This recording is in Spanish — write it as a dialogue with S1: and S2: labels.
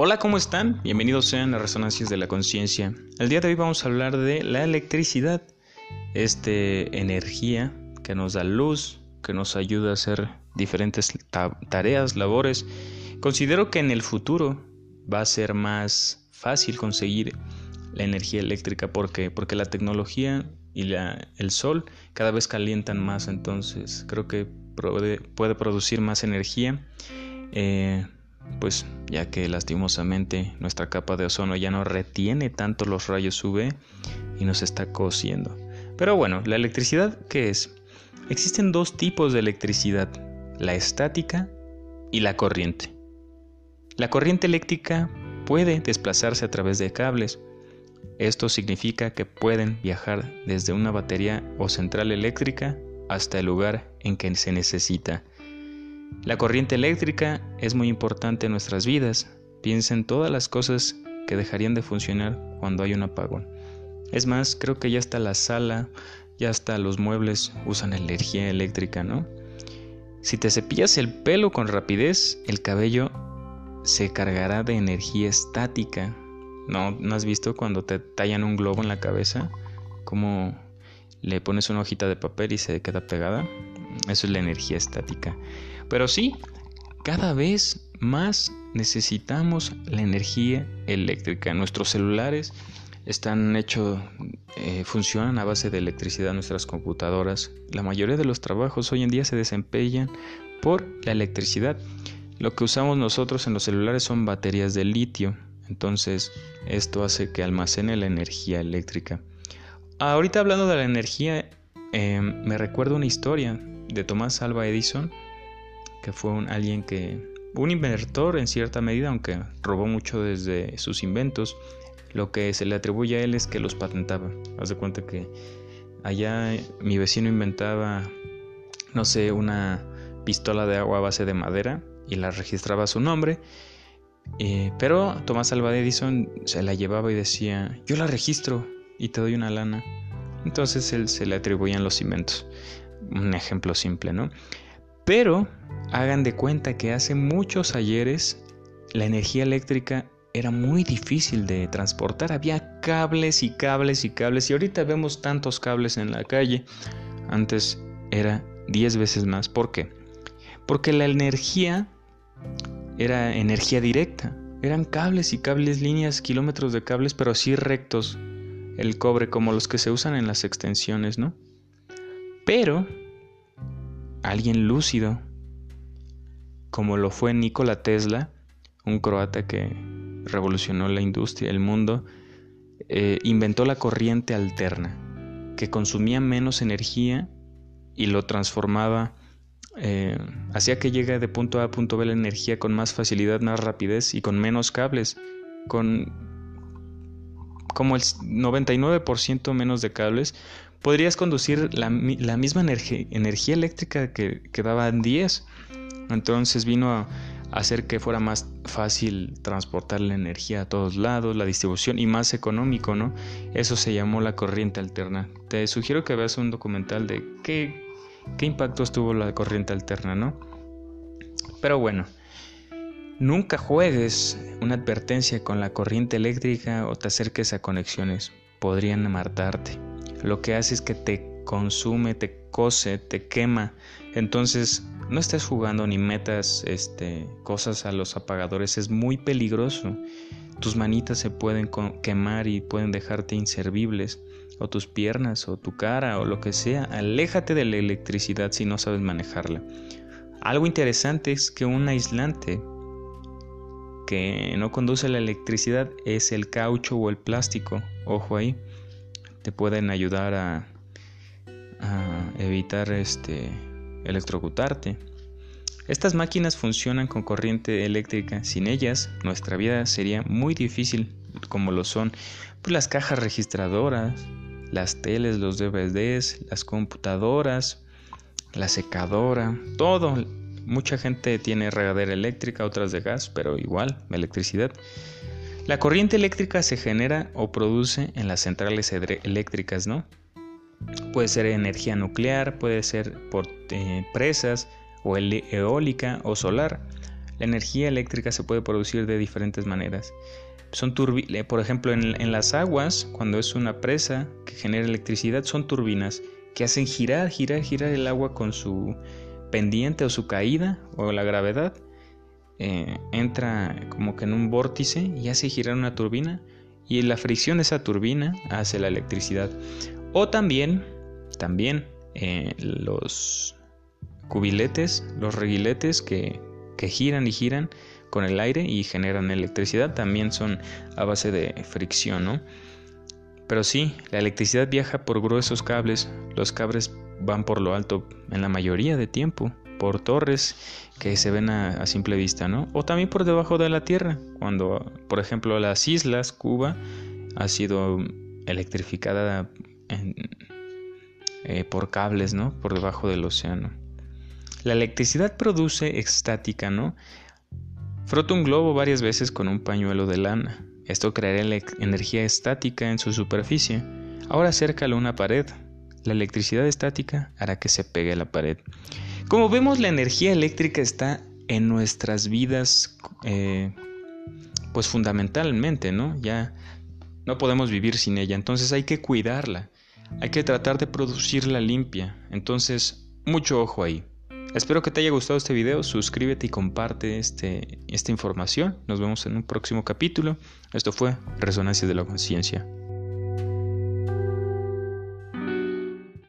S1: Hola, ¿cómo están? Bienvenidos sean a Resonancias de la Conciencia. El día de hoy vamos a hablar de la electricidad, este energía que nos da luz, que nos ayuda a hacer diferentes tareas, labores. Considero que en el futuro va a ser más fácil conseguir la energía eléctrica porque porque la tecnología y la, el sol cada vez calientan más, entonces creo que puede, puede producir más energía. Eh, pues ya que lastimosamente nuestra capa de ozono ya no retiene tanto los rayos UV y nos está cociendo. Pero bueno, la electricidad, ¿qué es? Existen dos tipos de electricidad, la estática y la corriente. La corriente eléctrica puede desplazarse a través de cables. Esto significa que pueden viajar desde una batería o central eléctrica hasta el lugar en que se necesita. La corriente eléctrica es muy importante en nuestras vidas. Piensa en todas las cosas que dejarían de funcionar cuando hay un apagón. Es más, creo que ya hasta la sala, ya hasta los muebles usan energía eléctrica, ¿no? Si te cepillas el pelo con rapidez, el cabello se cargará de energía estática. ¿No, ¿No has visto cuando te tallan un globo en la cabeza? Como le pones una hojita de papel y se queda pegada. Eso es la energía estática. Pero sí, cada vez más necesitamos la energía eléctrica. Nuestros celulares están hechos, eh, funcionan a base de electricidad, nuestras computadoras. La mayoría de los trabajos hoy en día se desempeñan por la electricidad. Lo que usamos nosotros en los celulares son baterías de litio. Entonces, esto hace que almacene la energía eléctrica. Ahorita hablando de la energía, eh, me recuerdo una historia de Tomás Alva Edison que fue un, alguien que, un inventor en cierta medida, aunque robó mucho desde sus inventos, lo que se le atribuye a él es que los patentaba. Haz de cuenta que allá mi vecino inventaba, no sé, una pistola de agua a base de madera y la registraba su nombre. Eh, pero Tomás Alva Edison se la llevaba y decía, yo la registro y te doy una lana. Entonces él se le atribuían los inventos. Un ejemplo simple, ¿no? Pero hagan de cuenta que hace muchos ayeres la energía eléctrica era muy difícil de transportar. Había cables y cables y cables. Y ahorita vemos tantos cables en la calle. Antes era 10 veces más. ¿Por qué? Porque la energía era energía directa. Eran cables y cables, líneas, kilómetros de cables, pero así rectos. El cobre, como los que se usan en las extensiones, ¿no? Pero alguien lúcido, como lo fue Nikola Tesla, un croata que revolucionó la industria, el mundo, eh, inventó la corriente alterna, que consumía menos energía y lo transformaba, eh, hacía que llegue de punto A a punto B la energía con más facilidad, más rapidez y con menos cables, con como el 99% menos de cables, podrías conducir la, misma energía eléctrica que, que daban 10. Entonces vino a hacer que fuera más fácil transportar la energía a todos lados, la distribución y más económico, ¿no? Eso se llamó la corriente alterna. Te sugiero que veas un documental de qué, qué impactos tuvo la corriente alterna, ¿no? Pero bueno, nunca juegues una advertencia con la corriente eléctrica o te acerques a conexiones, podrían matarte lo que hace es que te consume, te cose, te quema. Entonces, no estés jugando ni metas este, cosas a los apagadores, es muy peligroso. Tus manitas se pueden quemar y pueden dejarte inservibles, o tus piernas, o tu cara, o lo que sea. Aléjate de la electricidad si no sabes manejarla. Algo interesante es que un aislante que no conduce la electricidad es el caucho o el plástico. Ojo ahí te pueden ayudar a, evitar este, electrocutarte. Estas máquinas funcionan con corriente eléctrica. Sin ellas, nuestra vida sería muy difícil, como lo son pues, las cajas registradoras, las teles, los DVDs, las computadoras, la secadora, todo. Mucha gente tiene regadera eléctrica, otras de gas, pero igual, electricidad. La corriente eléctrica se genera o produce en las centrales eléctricas, ¿no? Puede ser energía nuclear, puede ser por eh, presas o eólica o solar. La energía eléctrica se puede producir de diferentes maneras. Son por ejemplo, en las aguas, cuando es una presa que genera electricidad, son turbinas que hacen girar, girar, girar el agua con su pendiente o su caída o la gravedad. Eh, entra como que en un vórtice y hace girar una turbina y la fricción de esa turbina hace la electricidad. O también, también eh, los cubiletes, los reguiletes que, que giran y giran con el aire y generan electricidad también son a base de fricción, ¿no? Pero sí, la electricidad viaja por gruesos cables, los cables van por lo alto en la mayoría de tiempo, por torres que se ven a, simple vista, ¿no? O también por debajo de la tierra, cuando, por ejemplo, las islas, Cuba, ha sido electrificada eh, por cables, ¿no? Por debajo del océano. La electricidad produce estática, ¿no? Frota un globo varias veces con un pañuelo de lana. Esto creará energía estática en su superficie. Ahora acércalo a una pared. La electricidad estática hará que se pegue a la pared. Como vemos, la energía eléctrica está en nuestras vidas, eh, pues fundamentalmente, ¿no? Ya no podemos vivir sin ella, entonces hay que cuidarla, hay que tratar de producirla limpia, entonces mucho ojo ahí. Espero que te haya gustado este video, suscríbete y comparte este, esta información. Nos vemos en un próximo capítulo. Esto fue Resonancia de la Conciencia.